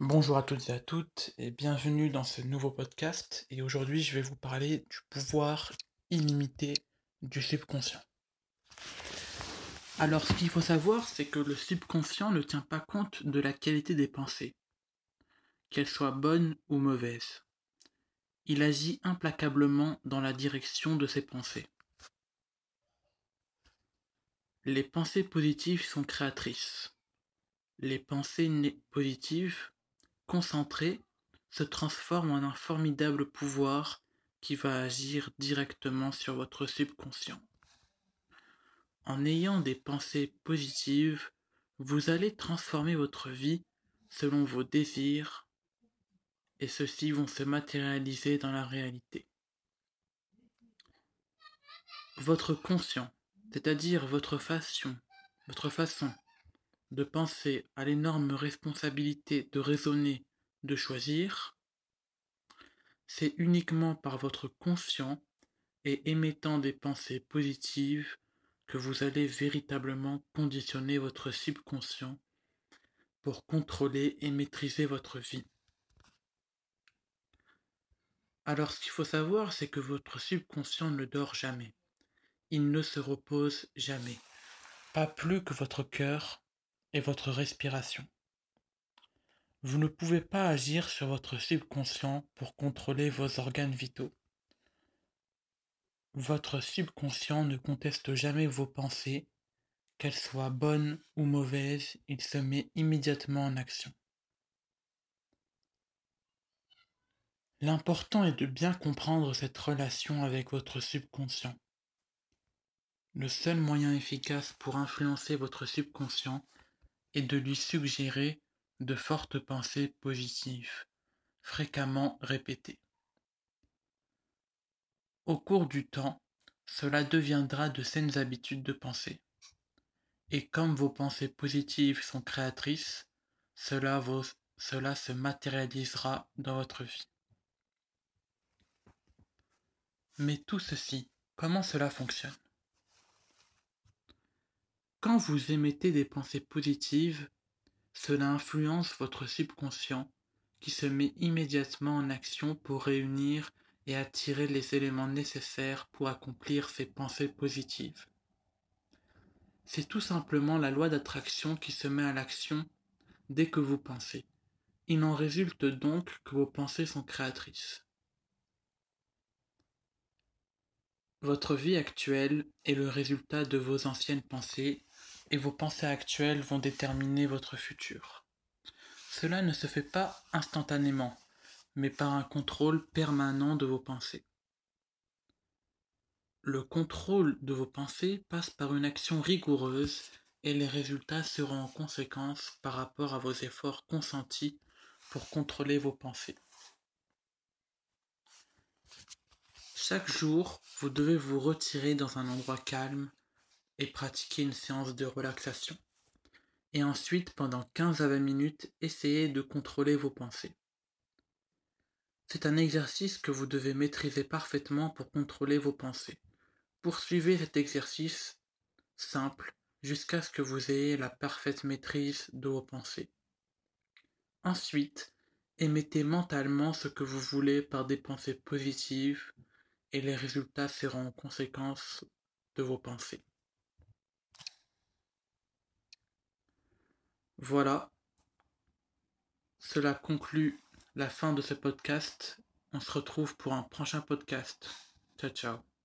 Bonjour à toutes et à toutes et bienvenue dans ce nouveau podcast et aujourd'hui je vais vous parler du pouvoir illimité du subconscient. Alors ce qu'il faut savoir c'est que le subconscient ne tient pas compte de la qualité des pensées, qu'elles soient bonnes ou mauvaises. Il agit implacablement dans la direction de ses pensées. Les pensées positives sont créatrices. Les pensées positives concentré se transforme en un formidable pouvoir qui va agir directement sur votre subconscient. En ayant des pensées positives, vous allez transformer votre vie selon vos désirs et ceux-ci vont se matérialiser dans la réalité. Votre conscient, c'est-à-dire votre façon, votre façon de penser à l'énorme responsabilité de raisonner, de choisir, c'est uniquement par votre conscient et émettant des pensées positives que vous allez véritablement conditionner votre subconscient pour contrôler et maîtriser votre vie. Alors ce qu'il faut savoir, c'est que votre subconscient ne dort jamais. Il ne se repose jamais. Pas plus que votre cœur et votre respiration. Vous ne pouvez pas agir sur votre subconscient pour contrôler vos organes vitaux. Votre subconscient ne conteste jamais vos pensées, qu'elles soient bonnes ou mauvaises, il se met immédiatement en action. L'important est de bien comprendre cette relation avec votre subconscient. Le seul moyen efficace pour influencer votre subconscient et de lui suggérer de fortes pensées positives, fréquemment répétées. Au cours du temps, cela deviendra de saines habitudes de pensée. Et comme vos pensées positives sont créatrices, cela, se matérialisera dans votre vie. Mais tout ceci, comment cela fonctionne? Quand vous émettez des pensées positives, cela influence votre subconscient qui se met immédiatement en action pour réunir et attirer les éléments nécessaires pour accomplir ces pensées positives. C'est tout simplement la loi d'attraction qui se met à l'action dès que vous pensez. Il en résulte donc que vos pensées sont créatrices. Votre vie actuelle est le résultat de vos anciennes pensées et vos pensées actuelles vont déterminer votre futur. Cela ne se fait pas instantanément, mais par un contrôle permanent de vos pensées. Le contrôle de vos pensées passe par une action rigoureuse et les résultats seront en conséquence par rapport à vos efforts consentis pour contrôler vos pensées. Chaque jour, vous devez vous retirer dans un endroit calme et pratiquer une séance de relaxation. Et ensuite, pendant 15 à 20 minutes, essayez de contrôler vos pensées. C'est un exercice que vous devez maîtriser parfaitement pour contrôler vos pensées. Poursuivez cet exercice simple jusqu'à ce que vous ayez la parfaite maîtrise de vos pensées. Ensuite, émettez mentalement ce que vous voulez par des pensées positives et les résultats seront en conséquence de vos pensées. Voilà. Cela conclut la fin de ce podcast. On se retrouve pour un prochain podcast. Ciao ciao.